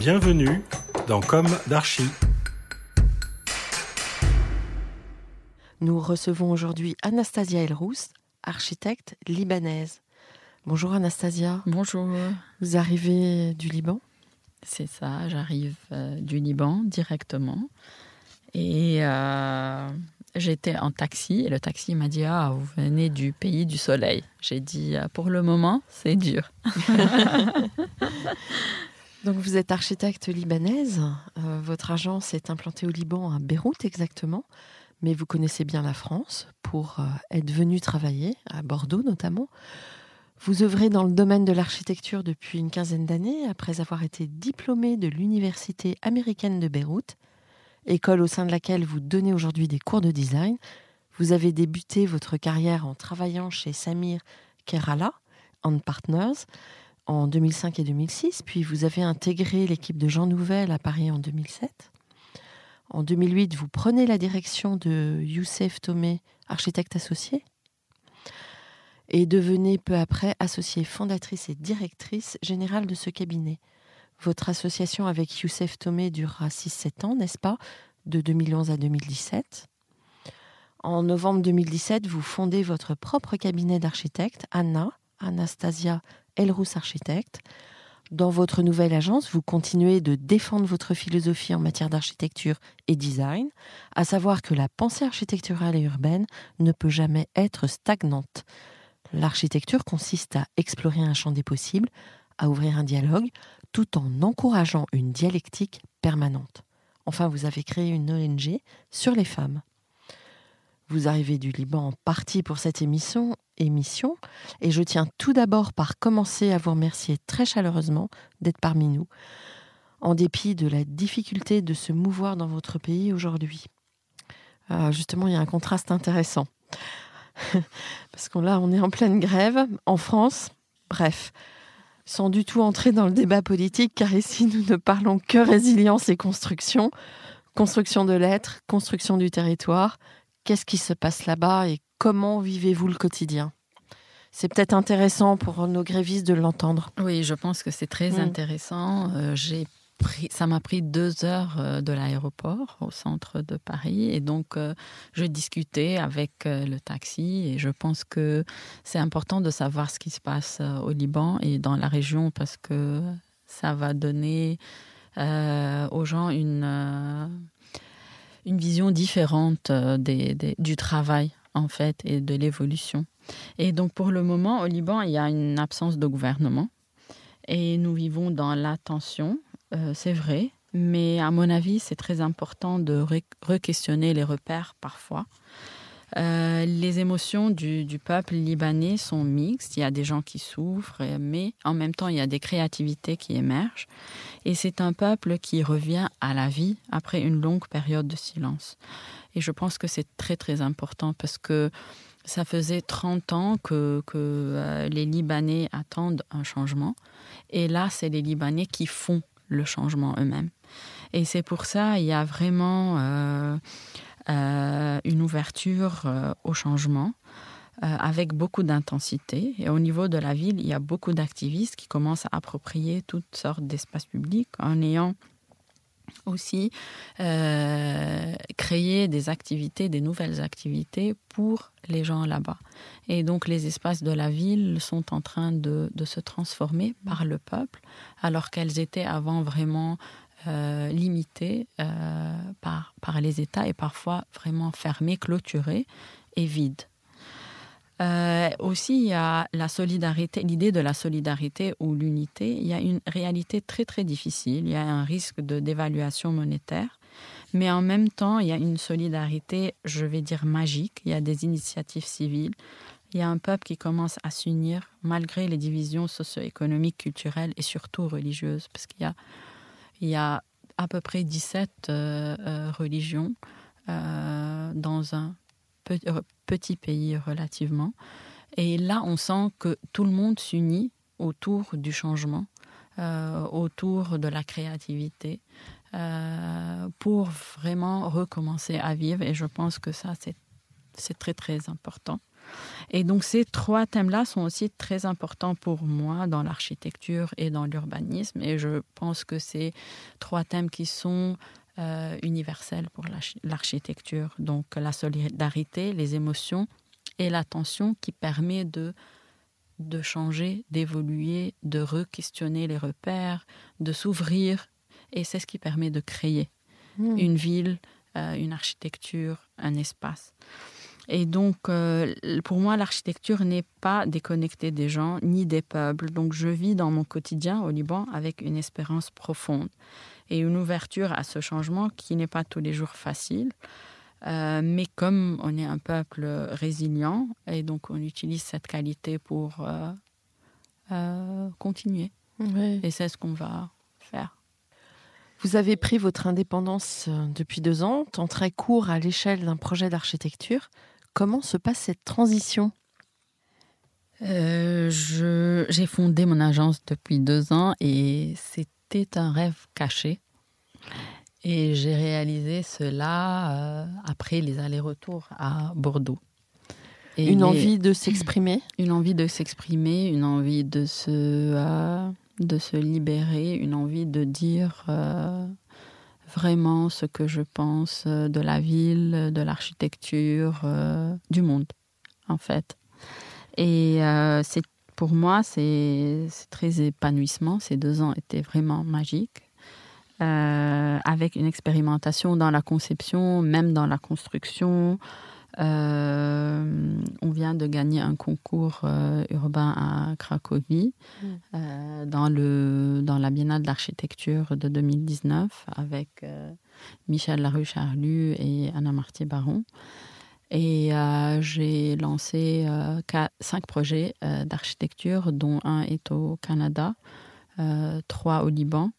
Bienvenue dans Comme d'Archie. Nous recevons aujourd'hui Anastasia Elrous, architecte libanaise. Bonjour Anastasia. Bonjour. Vous arrivez du Liban? C'est ça, j'arrive euh, du Liban directement. Et euh, j'étais en taxi et le taxi m'a dit Ah, vous venez du pays du soleil. J'ai dit euh, Pour le moment, c'est dur. Donc vous êtes architecte libanaise, euh, votre agence est implantée au Liban, à Beyrouth exactement, mais vous connaissez bien la France pour euh, être venu travailler, à Bordeaux notamment. Vous œuvrez dans le domaine de l'architecture depuis une quinzaine d'années, après avoir été diplômé de l'Université américaine de Beyrouth, école au sein de laquelle vous donnez aujourd'hui des cours de design. Vous avez débuté votre carrière en travaillant chez Samir Kerala and Partners, en 2005 et 2006, puis vous avez intégré l'équipe de Jean Nouvel à Paris en 2007. En 2008, vous prenez la direction de Youssef Tomé, architecte associé, et devenez peu après associée fondatrice et directrice générale de ce cabinet. Votre association avec Youssef Tomé durera 6-7 ans, n'est-ce pas, de 2011 à 2017. En novembre 2017, vous fondez votre propre cabinet d'architecte, Anna, Anastasia Elrous Architecte. Dans votre nouvelle agence, vous continuez de défendre votre philosophie en matière d'architecture et design, à savoir que la pensée architecturale et urbaine ne peut jamais être stagnante. L'architecture consiste à explorer un champ des possibles, à ouvrir un dialogue, tout en encourageant une dialectique permanente. Enfin, vous avez créé une ONG sur les femmes. Vous arrivez du Liban en partie pour cette émission, émission et je tiens tout d'abord par commencer à vous remercier très chaleureusement d'être parmi nous, en dépit de la difficulté de se mouvoir dans votre pays aujourd'hui. Euh, justement, il y a un contraste intéressant. Parce qu'on là, on est en pleine grève en France. Bref, sans du tout entrer dans le débat politique, car ici, nous ne parlons que résilience et construction. Construction de l'être, construction du territoire. Qu'est-ce qui se passe là-bas et comment vivez-vous le quotidien? C'est peut-être intéressant pour nos grévistes de l'entendre. Oui, je pense que c'est très Mm. intéressant. Euh, j'ai pris, ça m'a pris deux heures euh, de l'aéroport au centre de Paris et donc euh, je discutais avec euh, le taxi et je pense que c'est important de savoir ce qui se passe au Liban et dans la région parce que ça va donner euh, aux gens une, une vision différente des- des- du travail en fait et de l'évolution. Et donc pour le moment au Liban il y a une absence de gouvernement et nous vivons dans la tension, euh, c'est vrai, mais à mon avis c'est très important de re- re-questionner les repères parfois. Euh, les émotions du, peuple libanais sont mixtes. Il y a des gens qui souffrent, mais en même temps, il y a des créativités qui émergent. Et c'est un peuple qui revient à la vie après une longue période de silence. Et je pense que c'est très, très important parce que ça faisait 30 ans que, euh, les Libanais attendent un changement. Et là, c'est les Libanais qui font le changement eux-mêmes. Et c'est pour ça il y a vraiment euh, une ouverture au changement avec beaucoup d'intensité. Et au niveau de la ville, il y a beaucoup d'activistes qui commencent à approprier toutes sortes d'espaces publics en ayant aussi euh, créer des activités, des nouvelles activités pour les gens là-bas. Et donc les espaces de la ville sont en train de, se transformer par le peuple, alors qu'elles étaient avant vraiment euh, limitées euh, par, par les États et parfois vraiment fermées, clôturées et vides. Euh, aussi, il y a la solidarité, l'idée de la solidarité ou l'unité. Il y a une réalité très très difficile. Il y a un risque de dévaluation monétaire, mais en même temps, il y a une solidarité, je vais dire magique. Il y a des initiatives civiles. Il y a un peuple qui commence à s'unir malgré les divisions socio-économiques, culturelles et surtout religieuses, parce qu'il y a, il y a à peu près 17 euh, euh, religions dans un petit pays relativement. Et là, on sent que tout le monde s'unit autour du changement, euh, autour de la créativité, euh, pour vraiment recommencer à vivre. Et je pense que ça, c'est très, très important. Et donc ces trois thèmes-là sont aussi très importants pour moi dans l'architecture et dans l'urbanisme. Et je pense que ces trois thèmes qui sont euh, universelle pour l'architecture. Donc la solidarité, les émotions et l'attention qui permet de, de changer, d'évoluer, de re-questionner les repères, de s'ouvrir. Et c'est ce qui permet de créer hmm. une ville, euh, une architecture, un espace. Et donc, euh, pour moi, l'architecture n'est pas déconnectée des gens ni des peuples. Donc, je vis dans mon quotidien au Liban avec une espérance profonde et une ouverture à ce changement qui n'est pas tous les jours facile. Euh, mais comme on est un peuple résilient, et donc on utilise cette qualité pour euh, euh, continuer. Et c'est ce qu'on va faire. Vous avez pris votre indépendance depuis deux ans, temps très court à l'échelle d'un projet d'architecture. Comment se passe cette transition J'ai fondé mon agence depuis deux ans et c'était un rêve caché. Et j'ai réalisé cela euh, après les allers-retours à Bordeaux. une envie de s'exprimer Une envie de s'exprimer, une envie de se, euh, de se libérer, une envie de dire euh, vraiment ce que je pense de la ville, de l'architecture, du monde, en fait. Et pour moi, c'est très épanouissement. Ces deux ans étaient vraiment magiques. Euh, avec une expérimentation dans la conception, même dans la construction. Euh, on vient de gagner un concours euh, urbain à Cracovie mm. dans, le, dans la Biennale d'architecture de 2019 avec Michel Laruche-Arlu et Anna Martier-Baron. Et euh, j'ai lancé euh, cinq projets euh, d'architecture, dont un est au Canada, trois au Liban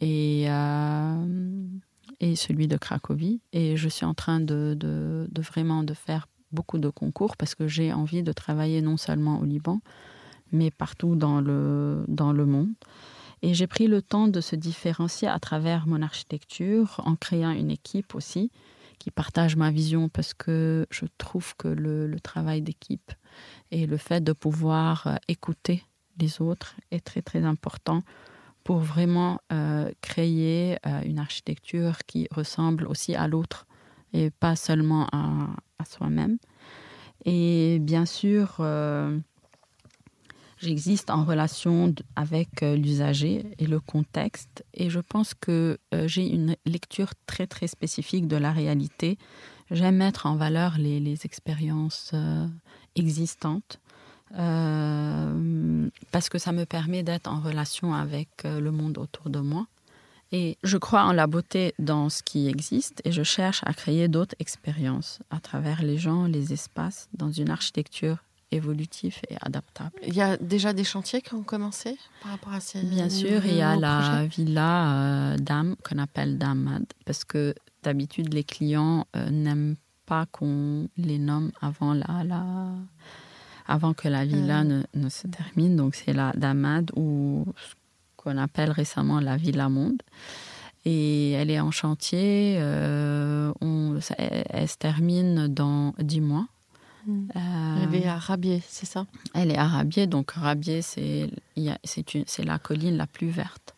et, et celui de Cracovie. Et je suis en train de, de, vraiment de faire beaucoup de concours parce que j'ai envie de travailler non seulement au Liban, mais partout dans le, dans le monde. Et j'ai pris le temps de se différencier à travers mon architecture en créant une équipe aussi qui partagent ma vision parce que je trouve que le, travail d'équipe et le fait de pouvoir euh, écouter les autres est très très important pour vraiment euh, créer euh, une architecture qui ressemble aussi à l'autre et pas seulement à, soi-même. Et bien sûr, J'existe en relation avec euh, l'usager et le contexte et je pense que euh, j'ai une lecture très très spécifique de la réalité. J'aime mettre en valeur les, expériences euh, parce que ça me permet d'être en relation avec le monde autour de moi Et je crois en la beauté dans ce qui existe et je cherche à créer d'autres expériences à travers les gens, les espaces, dans une architecture évolutive et adaptable. Il y a déjà des chantiers qui ont commencé par rapport à ces Bien sûr, il y a la villa euh, Dame qu'on appelle Damad parce que d'habitude les clients euh, n'aiment pas qu'on les nomme avant la, la avant que la villa ne, ne, se termine. Donc c'est la Damad ou qu'on appelle récemment la Villa Monde. Et elle est en chantier. Euh, on, elle, se termine dans dix mois. Hmm. Euh, elle est à Rabier, c'est ça? Elle est à Rabier. Donc Rabier, c'est la colline la plus verte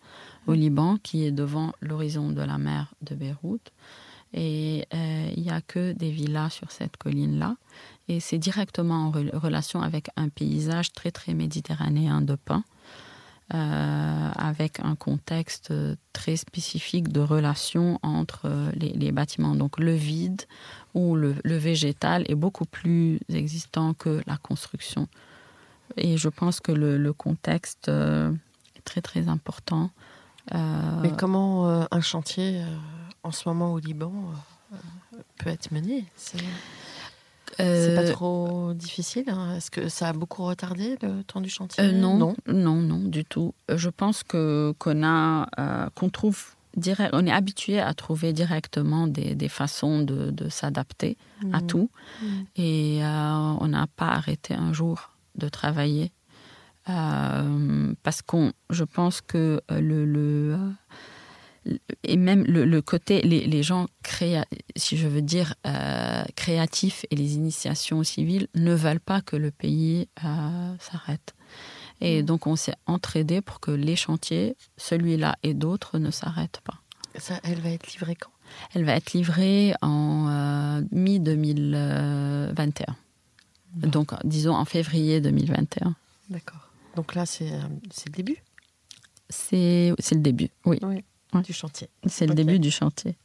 au Liban qui est devant l'horizon de la mer de Beyrouth. Et euh, il n'y a que des villas sur cette colline-là. Et c'est directement en relation avec un paysage très, très méditerranéen de pins. Euh, avec un contexte très spécifique de relation entre euh, les, bâtiments. Donc le vide ou le, végétal est beaucoup plus existant que la construction. Et je pense que le, contexte euh, est très très important. Mais comment un chantier en ce moment au Liban peut être mené? C'est pas euh, trop difficile hein Est-ce que ça a beaucoup retardé le temps du chantier? Euh, non, non, non, non, du tout. Je pense que qu'on a, euh, qu'on trouve direct, on est habitué à trouver directement des, des façons de, de s'adapter à mmh. tout, mmh. et on n'a pas arrêté un jour de travailler parce qu'on, je pense que le, le et même le, côté, les, gens créa, si je veux dire, euh, créatifs et les initiations civiles ne veulent pas que le pays euh, s'arrête. Et mm. donc on s'est entraidé pour que les chantiers, celui-là et d'autres, ne s'arrêtent pas. Ça, elle va être livrée quand? Elle va être livrée en euh, mi-2021. Donc disons en février 2021. D'accord. Donc là, c'est le début? C'est le début, oui. oui du chantier. C'est le début du chantier.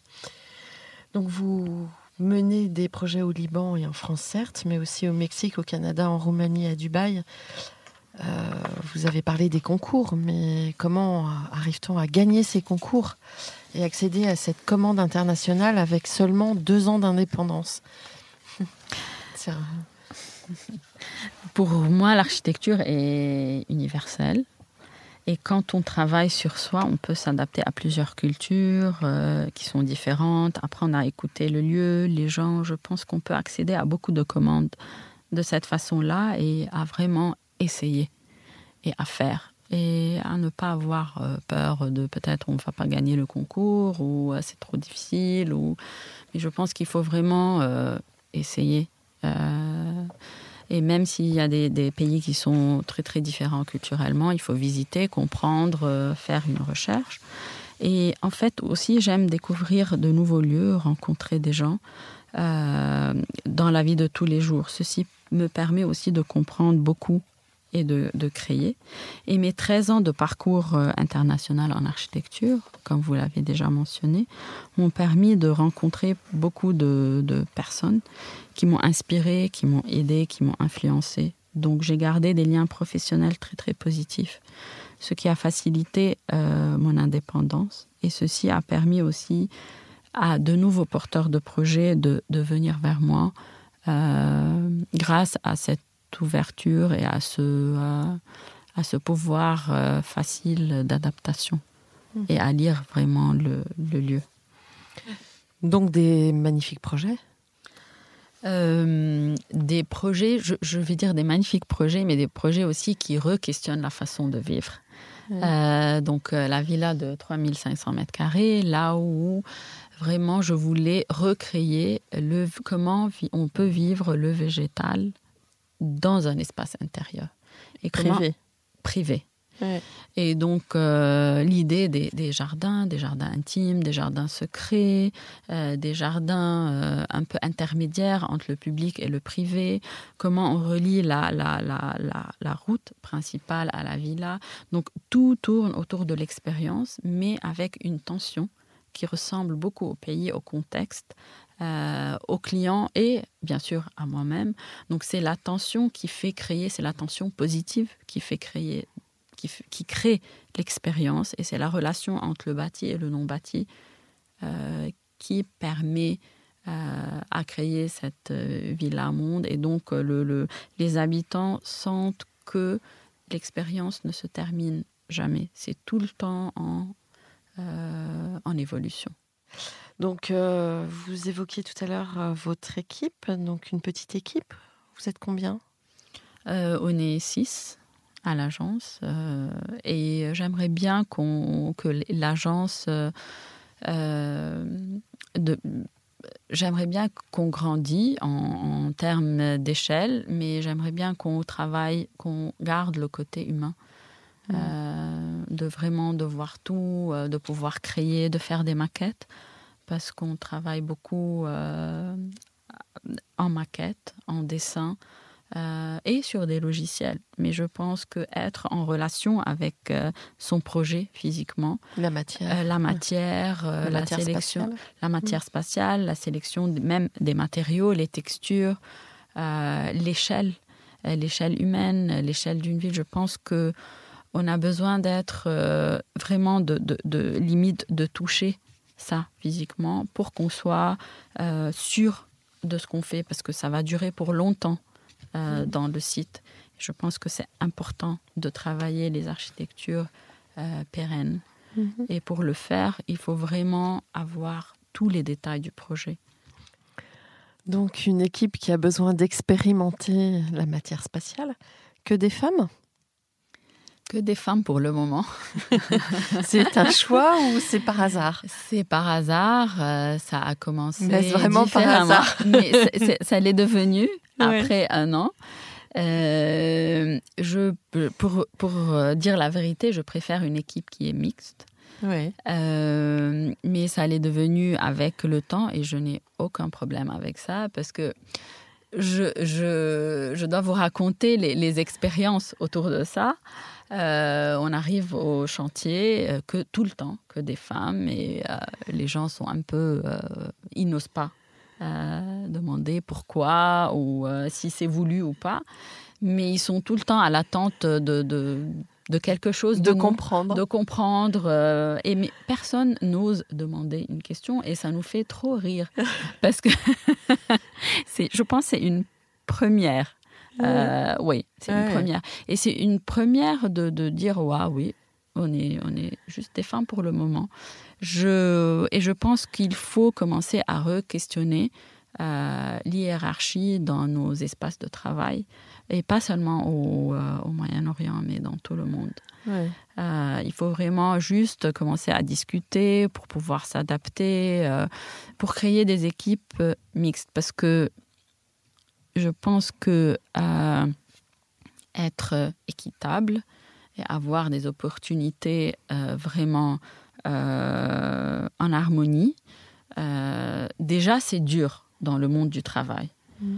Donc vous menez des projets au Liban et en France, certes, mais aussi au Mexique, au Canada, en Roumanie, à Dubaï. Euh, vous avez parlé des concours, mais comment arrive-t-on à gagner ces concours et accéder à cette commande internationale avec seulement deux ans d'indépendance? Pour moi, l'architecture est universelle. Et quand on travaille sur soi, on peut s'adapter à plusieurs cultures euh, qui sont différentes, apprendre à écouter le lieu, les gens. Je pense qu'on peut accéder à beaucoup de commandes de cette façon-là et à vraiment essayer et à faire et à ne pas avoir euh, peur de peut-être on ne va pas gagner le concours ou euh, c'est trop difficile. Ou... Mais je pense qu'il faut vraiment essayer. Et même s'il y a des, pays qui sont très très différents culturellement, il faut visiter, comprendre, euh, faire une recherche. Et en fait aussi, j'aime découvrir de nouveaux lieux, rencontrer des gens euh, dans la vie de tous les jours. Ceci me permet aussi de comprendre beaucoup et de, créer. Et mes 13 ans de parcours euh, international en architecture, comme vous l'avez déjà mentionné, m'ont permis de rencontrer beaucoup de, personnes qui m'ont inspiré, qui m'ont aidé, qui m'ont influencé. Donc j'ai gardé des liens professionnels très très positifs, ce qui a facilité euh, mon indépendance. Et ceci a permis aussi à de nouveaux porteurs de projets de, venir vers moi euh, grâce à cette ouverture et à ce, à, ce pouvoir euh, facile d'adaptation mhm. et à lire vraiment le, lieu. Donc des magnifiques projets? Euh, des projets, je, vais dire des magnifiques projets, mais des projets aussi qui re-questionnent la façon de vivre. Euh, donc la villa de 3500 mètres carrés, là où vraiment je voulais recréer le, comment on peut vivre le végétal dans un espace intérieur. Et privé. privé. Et donc, euh, l'idée des, jardins, des jardins intimes, des jardins secrets, euh, des jardins euh, un peu intermédiaires entre le public et le privé, comment on relie la, la, la, la, route principale à la villa. Donc, tout tourne autour de l'expérience, mais avec une tension qui ressemble beaucoup au pays, au contexte, euh, aux clients et bien sûr à moi-même. Donc c'est l'attention qui fait créer, c'est l'attention positive qui fait créer, qui, qui crée l'expérience et c'est la relation entre le bâti et le non bâti qui permet à créer cette villa-monde et donc le, les habitants sentent que l'expérience ne se termine jamais. C'est tout le temps en, en évolution. Donc, euh, vous évoquiez tout à l'heure euh, votre équipe, donc une petite équipe. Vous êtes combien? Euh, On est six à l'agence et j'aimerais bien qu'on que l'agence j'aimerais bien qu'on grandisse en, termes d'échelle, mais j'aimerais bien qu'on travaille, qu'on garde le côté humain. Mmh. de vraiment de voir tout, de pouvoir créer, de faire des maquettes parce qu'on travaille beaucoup euh, en maquette, en dessin euh, et sur des logiciels. Mais je pense qu'être en relation avec euh, son projet physiquement, la matière, la matière, la, sélection, spatiale. la matière mm. spatiale, la sélection même des matériaux, les textures, l'échelle, l'échelle humaine, l'échelle d'une ville. Je pense que on a besoin d'être vraiment de, de, de limite de toucher ça physiquement pour qu'on soit euh, sûr de ce qu'on fait parce que ça va durer pour longtemps euh, mm. dans le site. Je pense que c'est important de travailler les architectures euh, pérennes. Mm-hmm. Et pour le faire, il faut vraiment avoir tous les détails du projet. Donc une équipe qui a besoin d'expérimenter la matière spatiale. Que des femmes? Que des femmes pour le moment. c'est un choix ou c'est par hasard? C'est par hasard. Euh, ça a commencé. Mais vraiment par hasard. Mais ça l'est devenu après un an. Euh, je, pour, pour, dire la vérité, je préfère une équipe qui est mixte. Oui. Euh, mais ça l'est devenu avec le temps et je n'ai aucun problème avec ça parce que je, dois vous raconter les, expériences autour de ça. Euh, on arrive au chantier euh, que tout le temps, que des femmes, et euh, les gens sont un peu. ils n'osent pas demander pourquoi ou si c'est voulu ou pas. Mais ils sont tout le temps à l'attente de, quelque chose. De, comprendre. De comprendre. et mais personne n'ose demander une question et ça nous fait trop rire. parce que je pense que c'est une première euh, oui, c'est une première. Et c'est une première de, de dire waouh, oui, on est, on est juste des femmes pour le moment. Je, et je pense qu'il faut commencer à re-questionner euh, l'hiérarchie dans nos espaces de travail, et pas seulement au, euh, au Moyen-Orient, mais dans tout le monde. il faut vraiment juste commencer à discuter pour pouvoir s'adapter, pour créer des équipes mixtes, parce que je pense que euh, être équitable et avoir des opportunités euh, vraiment euh, en harmonie, déjà c'est dur dans le monde du travail. Mm.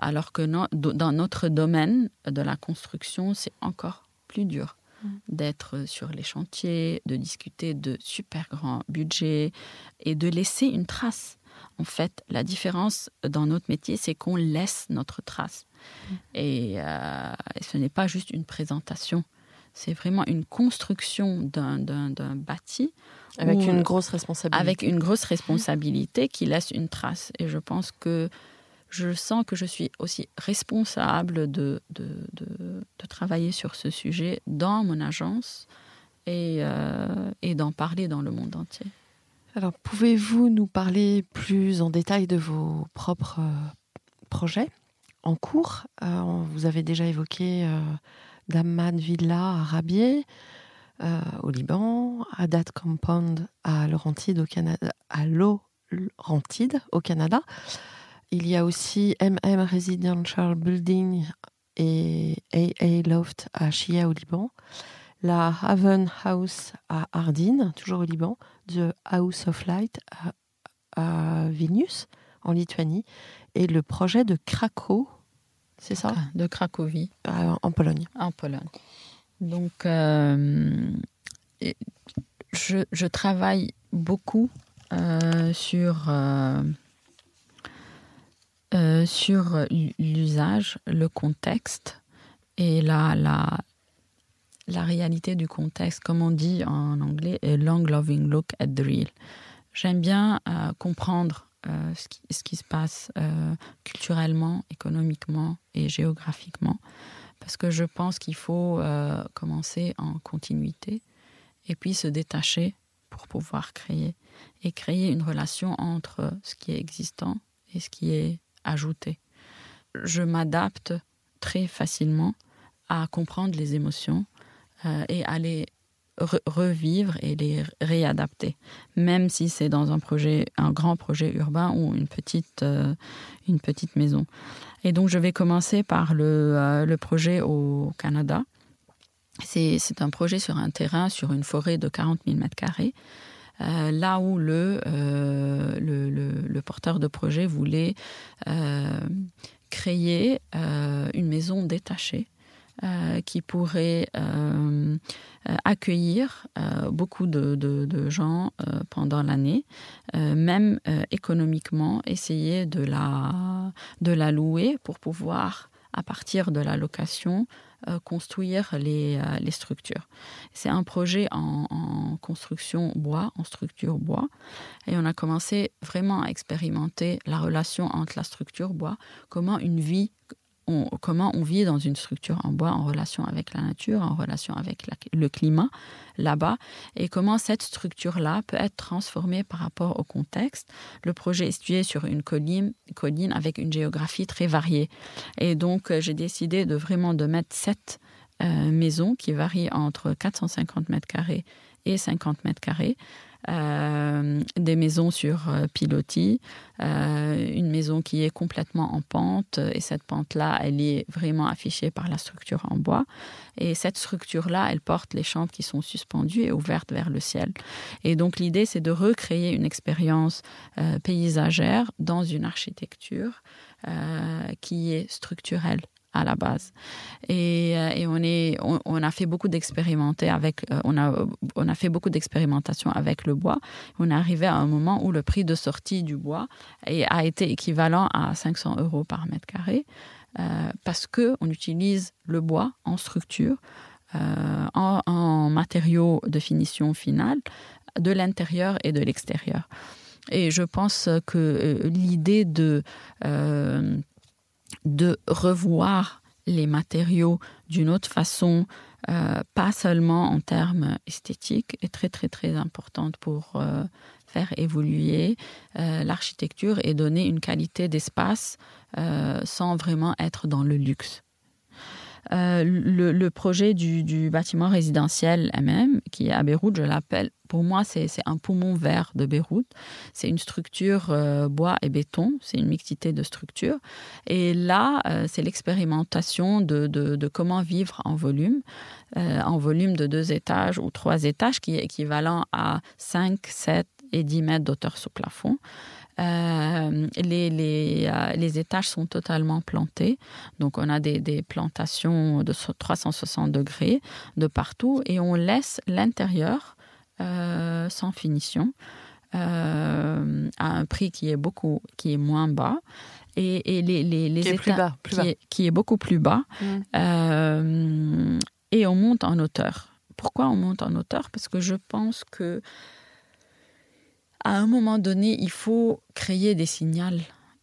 Alors que dans notre domaine de la construction, c'est encore plus dur mm. d'être sur les chantiers, de discuter de super grands budgets et de laisser une trace en fait, la différence dans notre métier, c'est qu'on laisse notre trace. Mm. Euh, et, ce n'est pas juste une présentation, c'est vraiment une construction d'un bâti. Avec une grosse responsabilité. Avec une grosse responsabilité qui laisse une trace. Et je pense que je sens que je suis aussi responsable de, de, travailler sur ce sujet dans mon agence et, euh, et d'en parler dans le monde entier. Alors, pouvez-vous nous parler plus en détail de vos propres euh, projets en cours? Euh, Vous avez déjà évoqué euh, Dammam Villa à Rabier, au Liban, Adat Compound à Laurentide au Canada, à Laurentide au Canada. Il y a aussi MM Residential Building et AA Loft à Shia au Liban la Haven House à Ardine, toujours au Liban, The House of Light à, Vilnius, en Lituanie, et le projet de Krakow, c'est ça? De Cracovie. en Pologne. En Pologne. Donc, euh, je, travaille beaucoup euh, sur, euh, sur l'usage, le contexte et la, la, la réalité du contexte, comme on dit en anglais, a long loving look at the real. J'aime bien euh, comprendre euh, ce, qui, se passe culturellement, économiquement et géographiquement, parce que je pense qu'il faut commencer en continuité et puis se détacher pour pouvoir créer et créer une relation entre ce qui est existant et ce qui est ajouté. Je m'adapte très facilement à comprendre les émotions euh, et à les revivre et les réadapter, même si c'est dans un projet, un grand projet urbain ou une petite, euh, une petite maison. Et donc je vais commencer par le, euh, le projet au Canada. C'est un projet sur un terrain, sur une forêt de 40 000 mètres carrés. Là où le, le, porteur de projet voulait créer une maison détachée euh, qui pourrait euh, euh, accueillir beaucoup de, gens pendant l'année, même économiquement, essayer de la louer pour pouvoir, à partir de la location, construire les, les structures. C'est un projet en, en, construction bois, en structure bois, et on a commencé vraiment à expérimenter la relation entre la structure bois, comment une vie comment on vit dans une structure en bois en relation avec la nature, en relation avec le climat là-bas, et comment cette structure-là peut être transformée par rapport au contexte. Le projet est situé sur une colline, colline avec une géographie très variée. Et donc, euh, j'ai décidé de vraiment de mettre sept euh, maisons qui varient entre 450 mètres carrés et 50 mètres carrés euh, des maisons sur euh, pilotis, euh, une maison qui est complètement en pente et cette pente-là, elle est vraiment affichée par la structure en bois. Et cette structure-là, elle porte les chambres qui sont suspendues et ouvertes vers le ciel. Et donc l'idée, c'est de recréer une expérience paysagère dans une architecture qui est structurelle à la base. Et, euh, on, a fait beaucoup d'expérimenter avec, euh, on a, fait beaucoup d'expérimentation avec le bois. On est arrivé à un moment où le prix de sortie du bois a été équivalent à 500 euros par mètre carré euh, parce que on utilise le bois en structure, en matériaux de finition finale, de l'intérieur et de l'extérieur. Et je pense que l'idée de de revoir les matériaux d'une autre façon, euh, pas seulement en termes esthétiques, est très très très importante pour euh, faire évoluer euh, l'architecture et donner une qualité d'espace sans vraiment être dans le luxe. Euh, le, projet du, bâtiment résidentiel MM, qui est à Beyrouth, je l'appelle, pour moi, c'est un poumon vert de Beyrouth. C'est une structure euh, bois et béton, c'est une mixité de structures. Et là, euh, c'est l'expérimentation de, comment vivre en volume, en volume de deux étages ou trois étages, qui est équivalent à 5, 7 et 10 mètres d'auteur sous plafond. Euh, les, les, euh, les, étages sont totalement plantés. Donc, on a des, des, plantations de 360 degrés de partout et on laisse l'intérieur euh, sans finition. à un prix qui est beaucoup qui est moins bas et, et les, les, les qui, est plus bas, qui, Est, qui, est, beaucoup plus bas mm. et on monte en hauteur pourquoi on monte en hauteur? Parce que je pense que à un moment donné, il faut créer des signaux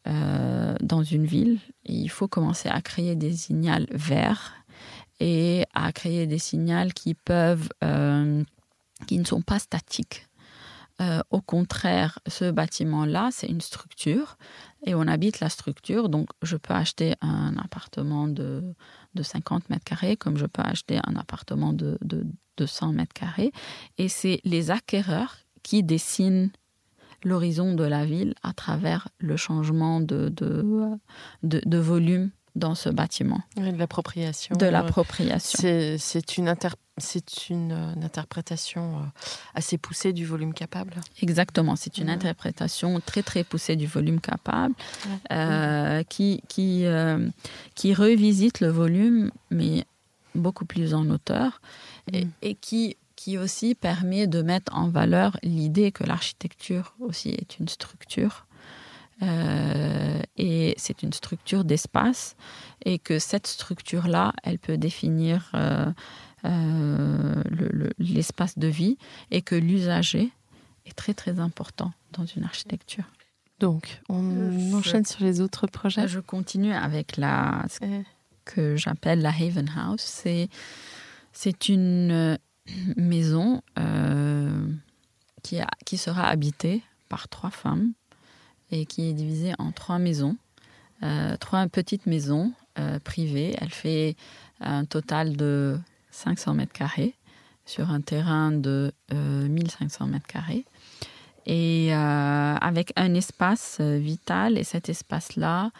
euh, dans une ville. il faut commencer à créer des signaux verts et à créer des signaux qui peuvent, euh, qui ne sont pas statiques. Euh, au contraire, ce bâtiment-là, c'est une structure et on habite la structure. Donc, je peux acheter un appartement de, de 50 mètres carrés comme je peux acheter un appartement de, de, de 100 mètres carrés. Et c'est les acquéreurs qui dessinent l'horizon de la ville à travers le changement de, de, volume dans ce bâtiment. de l'appropriation. De l'appropriation. C'est une, c'est une, interprétation euh, assez poussée du volume capable. Exactement, c'est une interprétation très très poussée du volume capable euh, qui, qui, euh, qui revisite le volume, mais beaucoup plus en hauteur, et, mm. et qui qui aussi permet de mettre en valeur l'idée que l'architecture aussi est une structure. Euh, et c'est une structure d'espace et que cette structure-là, elle peut définir euh, l'espace de vie et que l'usager est très très important dans une architecture. Donc, on enchaîne sur les autres projets. Je continue avec la ce que j'appelle la Haven House. C'est c'est une euh, maison euh, qui, qui sera habitée par trois femmes et qui est divisée en trois maisons, euh, trois petites maisons privées. Elle fait un total de 500 mètres carrés sur un terrain de 1500 mètres carrés et euh, avec un espace euh, vital. Et cet espace-là,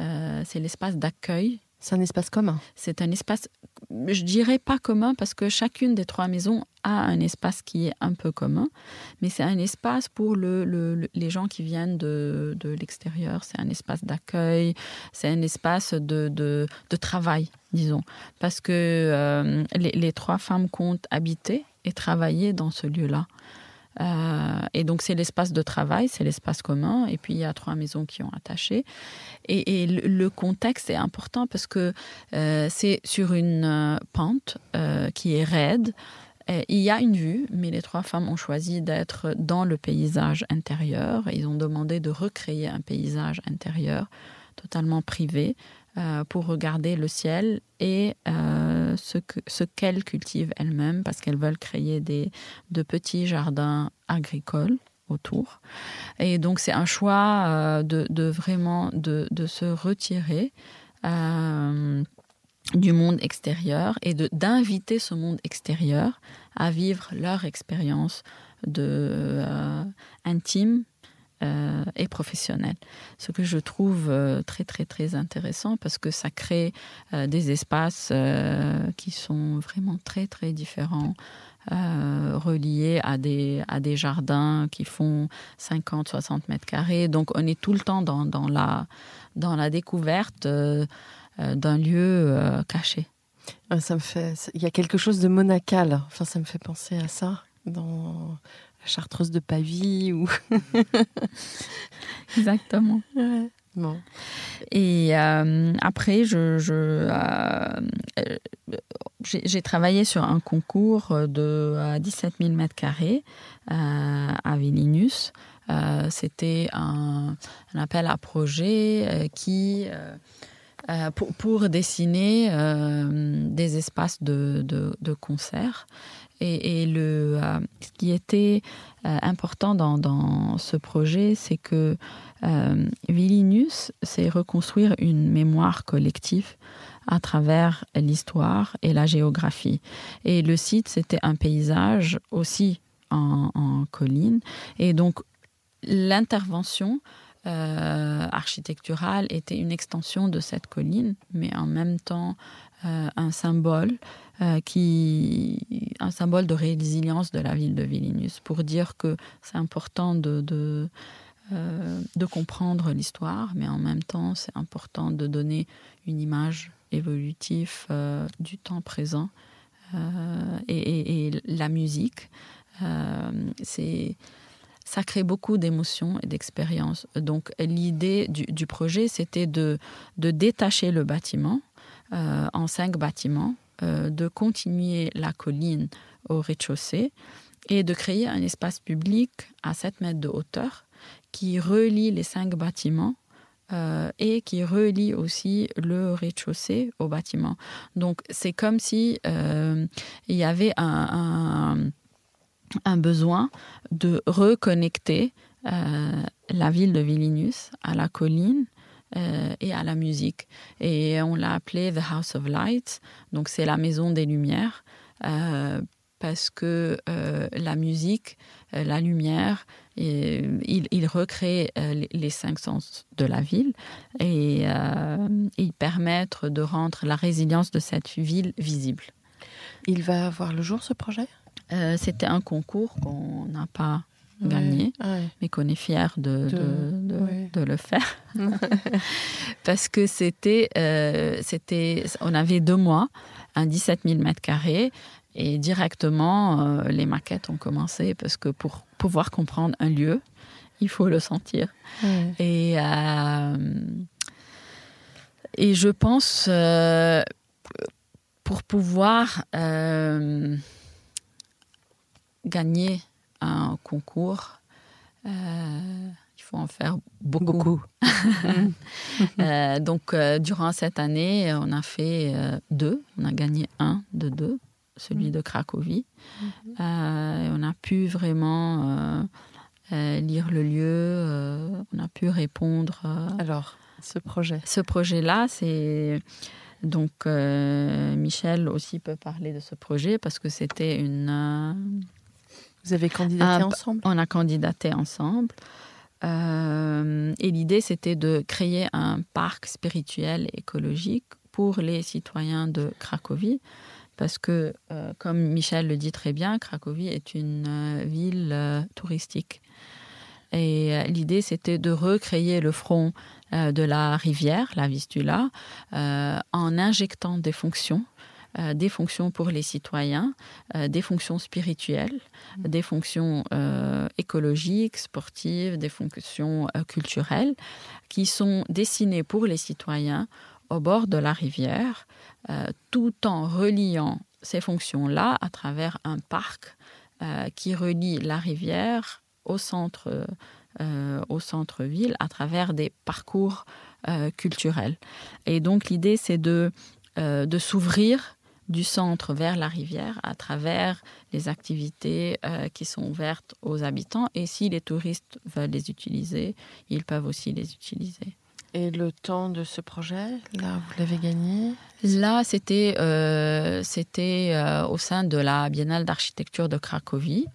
euh, c'est l'espace d'accueil. C'est un espace commun. C'est un espace, je dirais pas commun parce que chacune des trois maisons a un espace qui est un peu commun, mais c'est un espace pour le, le, les gens qui viennent de, de l'extérieur. C'est un espace d'accueil, c'est un espace de, de, travail, disons, parce que les, les, trois femmes comptent habiter et travailler dans ce lieu-là. Euh, et donc c'est l'espace de travail, c'est l'espace commun. Et puis il y a trois maisons qui ont attaché. Et, le contexte est important parce que euh, c'est sur une euh, pente qui est raide. Il y a une vue, mais les trois femmes ont choisi d'être dans le paysage intérieur. Ils ont demandé de recréer un paysage intérieur totalement privé pour regarder le ciel et euh, ce qu'elles cultivent elles-mêmes parce qu'elles veulent créer des, de petits jardins agricoles autour. Et donc c'est un choix euh, de, vraiment de, de, se retirer du monde extérieur et d'inviter ce monde extérieur à vivre leur expérience de intime euh, et professionnelle. Ce que je trouve euh, très très très intéressant parce que ça crée euh, des espaces qui sont vraiment très très différents. reliés à des, à des jardins qui font 50, 60 mètres carrés. Donc on est tout le temps dans, dans, la, dans la découverte d'un lieu caché. Ah, ça me fait, il y a quelque chose de monacal. Enfin, ça me fait penser à ça dans chartreuse de Pavie ou. Exactement. Bon. Et euh, après, je, euh, j'ai travaillé sur un concours de 17 000 mètres carrés euh, à Vilnius. C'était un, appel à projet qui pour, pour, dessiner des espaces de, de, de concert. Et, le, euh, ce qui était euh, important dans, ce projet, c'est que euh, c'est reconstruire une mémoire collective à travers l'histoire et la géographie. Et le site, c'était un paysage aussi en, en colline. Et donc, l'intervention architecturale était une extension de cette colline, mais en même temps un symbole euh, qui un symbole de résilience de la ville de Vilnius, pour dire que c'est important de, de, euh, de comprendre l'histoire, mais en même temps, c'est important de donner une image évolutive euh, du temps présent. Et, et, la musique, c'est ça crée beaucoup d'émotions et d'expériences. Donc l'idée du, du, projet, c'était de, de, détacher le bâtiment en cinq bâtiments euh, de continuer la colline au rez-de-chaussée et de créer un espace public à 7 mètres de hauteur qui relie les cinq bâtiments euh, et qui relie aussi le rez-de-chaussée au bâtiment. Donc c'est comme si euh, il y avait un, un, besoin de reconnecter la ville de Vilnius à la colline euh, et à la musique. Et on l'a appelé The House of Lights, donc c'est la maison des lumières, euh, parce que euh, la musique, la lumière, il, il, recrée les cinq sens de la ville et il permettent de rendre la résilience de cette ville visible. Il va voir le jour ce projet? C'était un concours qu'on n'a pas gagné, mais qu'on est fier de, de, de, le faire. Parce que c'était, euh, c'était, on avait deux mois, un 17 000 mètres carrés, et directement, euh, les maquettes ont commencé, parce que pour pouvoir comprendre un lieu, il faut le sentir. Et, euh, et je pense pour pouvoir euh, un concours, euh, il faut en faire beaucoup. Euh, donc, durant cette année, on a fait deux. On a gagné un de deux, celui de Cracovie. Mhm. on a pu vraiment lire le lieu, on a pu répondre. Alors, ce projet Ce projet-là, c'est donc, euh, Michel aussi peut parler de ce projet parce que c'était une. Euh, Vous avez candidaté ensemble On a candidaté ensemble. Euh, et l'idée, c'était de créer un parc spirituel écologique pour les citoyens de Cracovie. Parce que, comme Michel le dit très bien, Cracovie est une ville touristique. Et l'idée, c'était de recréer le front euh, de la rivière, la Vistula, euh, en injectant des fonctions euh, des fonctions pour les citoyens, des fonctions spirituelles, mmh. des fonctions écologiques, sportives, des fonctions culturelles, qui sont dessinées pour les citoyens au bord de la rivière, tout en reliant ces fonctions-là à travers un parc qui relie la rivière au centre euh, au centre-ville à travers des parcours euh, culturels. Et donc l'idée, c'est de, euh, de s'ouvrir du centre vers la rivière à travers les activités qui sont ouvertes aux habitants. Et si les touristes veulent les utiliser, ils peuvent aussi les utiliser. Et le temps de ce projet, là, vous l'avez gagné? Là, c'était c'était au sein de la Biennale d'architecture de Cracovie.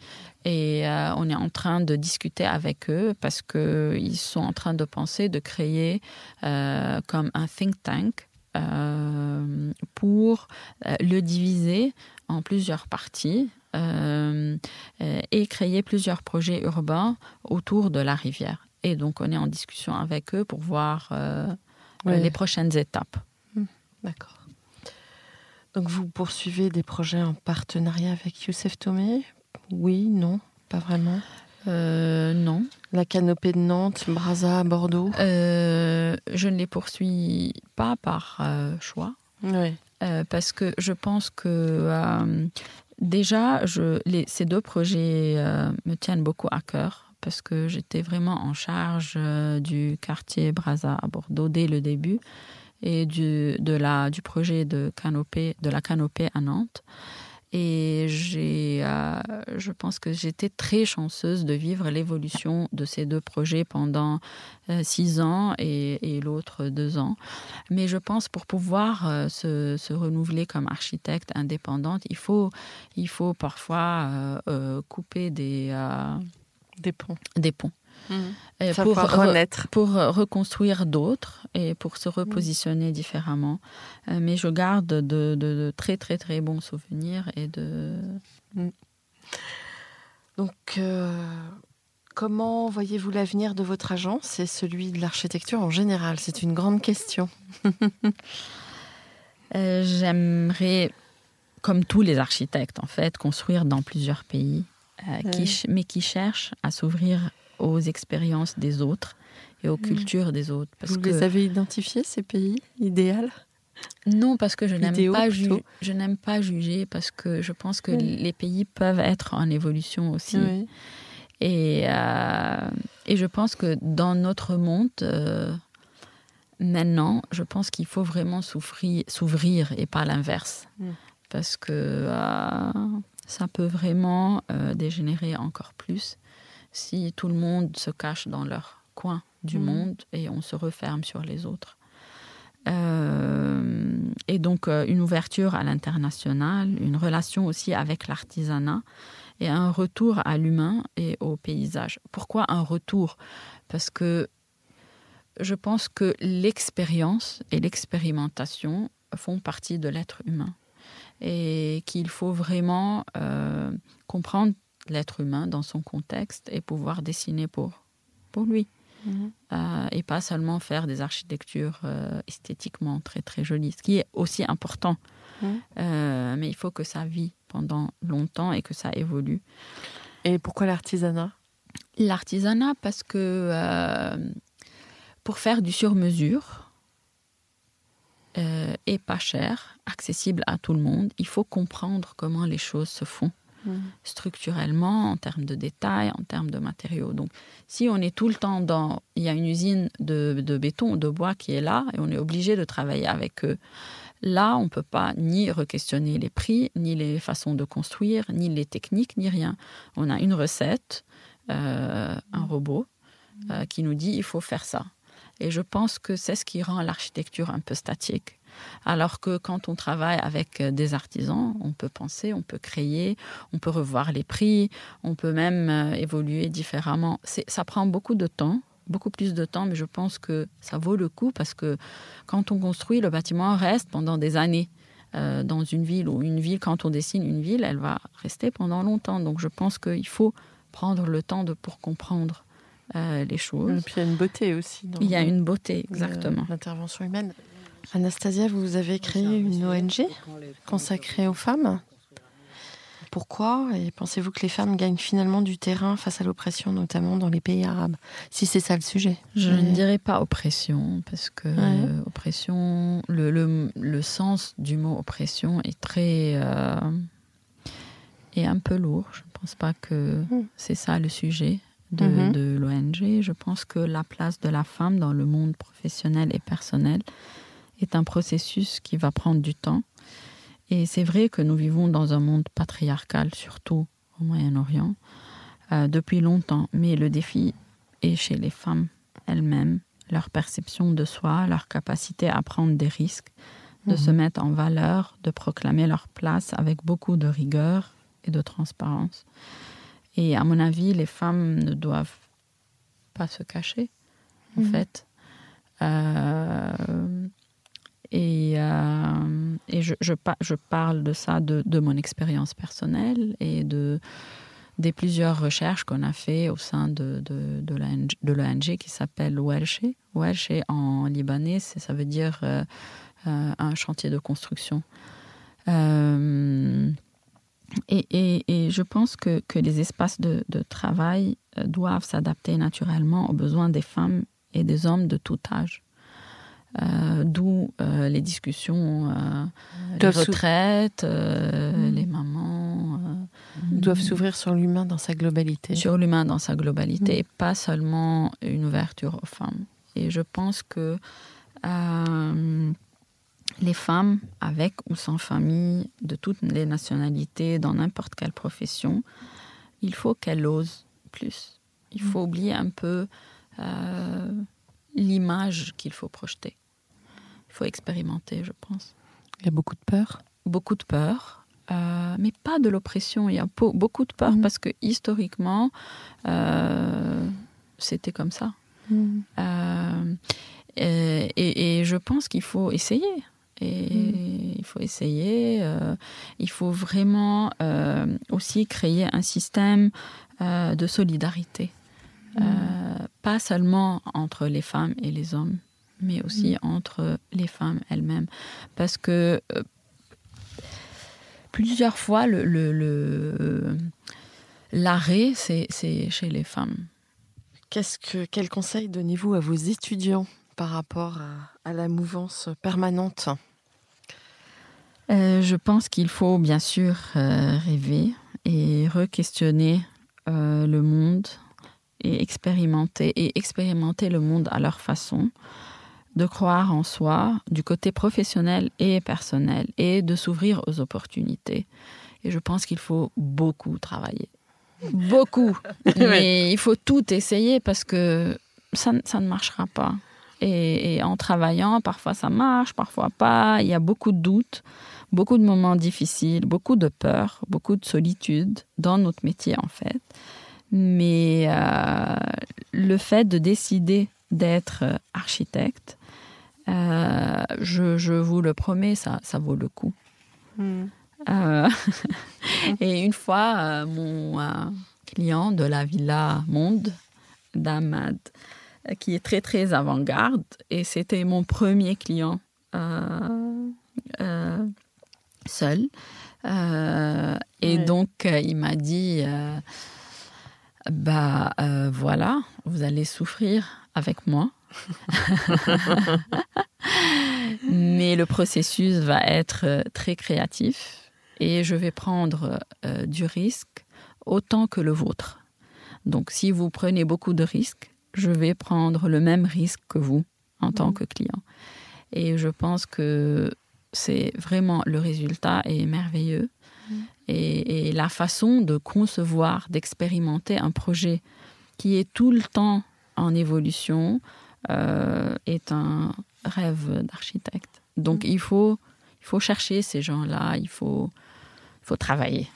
Et euh, on est en train de discuter avec eux parce qu'ils sont en train de penser de créer euh, comme un think tank euh, pour le diviser en plusieurs parties et créer plusieurs projets urbains autour de la rivière. Et donc on est en discussion avec eux pour voir les prochaines étapes. Hmm, d'accord. Donc vous poursuivez des projets en partenariat avec Youssef Tomé? Oui, non, pas vraiment. Euh, non. La canopée de Nantes, Brazza, Bordeaux euh, Je ne les poursuis pas par euh, choix. Oui. parce que je pense que déjà, je, ces deux projets me tiennent beaucoup à cœur parce que j'étais vraiment en charge du quartier Brazza à Bordeaux dès le début et du, de la, du projet de, canopée, de la canopée à Nantes. Et j'ai, euh, je pense que j'étais très chanceuse de vivre l'évolution de ces deux projets pendant euh, six ans et, l'autre deux ans. Mais je pense pour pouvoir euh, se, se, renouveler comme architecte indépendante, il faut, il faut parfois couper des, des ponts. Des ponts. Mmh. pour, renaître. pour reconstruire d'autres et pour se repositionner différemment. Euh, mais je garde de, très très très bons souvenirs et de. Mmh. Donc, euh, comment voyez-vous l'avenir de votre agence et celui de l'architecture en général? C'est une grande question. Euh, j'aimerais, comme tous les architectes en fait, construire dans plusieurs pays, qui, mais qui cherchent à s'ouvrir aux expériences des autres et aux mm. cultures des autres. Parce Vous les avez identifiés, ces pays idéaux? Non, parce que je n'aime pas, je n'aime pas juger, parce que je pense que les pays peuvent être en évolution aussi. Et, euh, et je pense que dans notre monde, euh, maintenant, je pense qu'il faut vraiment s'ouvrir et pas l'inverse. Mm. Parce que euh, ça peut vraiment dégénérer encore plus si tout le monde se cache dans leur coin du mhm. monde et on se referme sur les autres. Euh, et donc euh, une ouverture à l'international, une relation aussi avec l'artisanat et un retour à l'humain et au paysage. Pourquoi un retour? Parce que je pense que l'expérience et l'expérimentation font partie de l'être humain et qu'il faut vraiment euh, comprendre l'être humain dans son contexte et pouvoir dessiner pour, pour lui. Mhm. Euh, et pas seulement faire des architectures euh, esthétiquement très très jolies, ce qui est aussi important. Mhm. Euh, mais il faut que ça vit pendant longtemps et que ça évolue. Et pourquoi l'artisanat? L'artisanat parce que pour faire du sur-mesure, et pas cher, accessible à tout le monde. Il faut comprendre comment les choses se font mm. structurellement, en termes de détails, en termes de matériaux. Donc, si on est tout le temps dans, il y a une usine de, de béton ou de bois qui est là et on est obligé de travailler avec eux. Là, on ne peut pas ni re-questionner les prix, ni les façons de construire, ni les techniques, ni rien. On a une recette, euh, un robot euh, qui nous dit il faut faire ça. Et je pense que c'est ce qui rend l'architecture un peu statique. Alors que quand on travaille avec euh, des artisans, on peut penser, on peut créer, on peut revoir les prix, on peut même évoluer différemment. Ça prend beaucoup de temps, beaucoup plus de temps, mais je pense que ça vaut le coup parce que quand on construit, le bâtiment reste pendant des années. Euh, dans une ville ou une ville, quand on dessine une ville, elle va rester pendant longtemps. Donc je pense qu'il faut prendre le temps de, pour comprendre euh, les choses. Et puis il y a une beauté aussi. il y a une beauté, exactement. L'intervention humaine. Anastasia, vous avez créé une ONG consacrée aux femmes. Pourquoi Et pensez-vous que les femmes gagnent finalement du terrain face à l'oppression, notamment dans les pays arabes Si c'est ça le sujet? Je ne dirais pas oppression, parce que oppression, le, le, sens du mot oppression est très. Euh, est un peu lourd. Je ne pense pas que hmm. c'est ça le sujet de, mhm. de l'ONG. Je pense que la place de la femme dans le monde professionnel et personnel est un processus qui va prendre du temps et c'est vrai que nous vivons dans un monde patriarcal, surtout au Moyen-Orient, euh, depuis longtemps. Mais le défi est chez les femmes elles-mêmes, leur perception de soi, leur capacité à prendre des risques, de se mhm. mettre en valeur, de proclamer leur place avec beaucoup de rigueur et de transparence. Et à mon avis, les femmes ne doivent pas se cacher, en mhm. fait. Euh, et, euh, je, parle de ça de, mon expérience personnelle et de, des plusieurs recherches qu'on a fait au sein de, de, l'ONG qui s'appelle Welsh. Welsh en libanais, ça veut dire euh, euh, un chantier de construction. Et, je pense que, les espaces de travail doivent s'adapter naturellement aux besoins des femmes et des hommes de tout âge. Euh, d'où euh, les discussions, euh, les retraites, mm. les mamans. doivent s'ouvrir sur l'humain dans sa globalité. Sur l'humain dans sa globalité, mm. et pas seulement une ouverture aux femmes. Et je pense que les femmes, avec ou sans famille, de toutes les nationalités, dans n'importe quelle profession, il faut qu'elles osent plus. Il faut mm. oublier un peu l'image qu'il faut projeter. Il faut expérimenter, je pense. Il y a beaucoup de peur Beaucoup de peur, euh, mais pas de l'oppression. Il y a beaucoup de peur mhm. parce que historiquement, euh, c'était comme ça. Mhm. Euh, et, je pense qu'il faut essayer. Et mhm. il faut essayer. il faut vraiment aussi créer un système de solidarité. pas seulement entre les femmes et les hommes, mais aussi mm. entre les femmes elles-mêmes. Parce que euh, plusieurs fois, le, le, l'arrêt, c'est, c'est chez les femmes. Qu'est-ce que, quel conseil donnez-vous à vos étudiants par rapport à, la mouvance permanente? Euh, Je pense qu'il faut bien sûr euh, rêver et re-questionner le monde et expérimenter et expérimenter le monde à leur façon de croire en soi du côté professionnel et personnel et de s'ouvrir aux opportunités. Et je pense qu'il faut beaucoup travailler. Beaucoup. Mais il faut tout essayer parce que ça, ça ne marchera pas. Et, en travaillant, parfois ça marche, parfois pas. Il y a beaucoup de doutes, beaucoup de moments difficiles, beaucoup de peur, beaucoup de solitude dans notre métier en fait. Mais euh, le fait de décider d'être architecte, euh, je, vous le promets, ça, ça vaut le coup. Hmm. Euh, et une fois, euh, mon client de la Villa Monde, d'Amad, qui est très très avant-garde, et c'était mon premier client seul. et donc, il m'a dit, bah voilà, vous allez souffrir avec moi. Mais le processus va être euh, très créatif et je vais prendre euh, du risque autant que le vôtre. Donc si vous prenez beaucoup de risques, je vais prendre le même risque que vous en tant mmh. que client. Et je pense que c'est vraiment le résultat est merveilleux. Mmh. Et, la façon de concevoir, d'expérimenter un projet qui est tout le temps en évolution euh, est un rêve d'architecte. Donc mmh. il, faut, il faut chercher ces gens-là, il faut, faut travailler.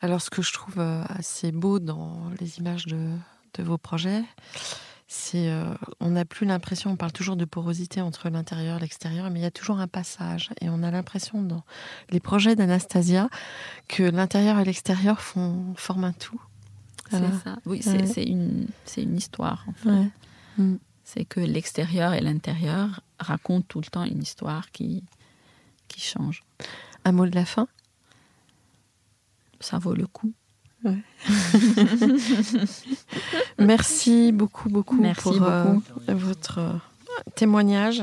Alors ce que je trouve euh, assez beau dans les images de, de vos projets, c'est euh, on n'a plus l'impression, on parle toujours de porosité entre l'intérieur et l'extérieur, mais il y a toujours un passage. Et on a l'impression dans les projets d'Anastasia que l'intérieur et l'extérieur font, forment un tout. C'est ça. Oui, c'est une, une, histoire. En fait. Mm. C'est que l'extérieur et l'intérieur racontent tout le temps une histoire qui, qui change. Un mot de la fin? Ça vaut le coup. Merci beaucoup, beaucoup pour euh, votre euh, témoignage.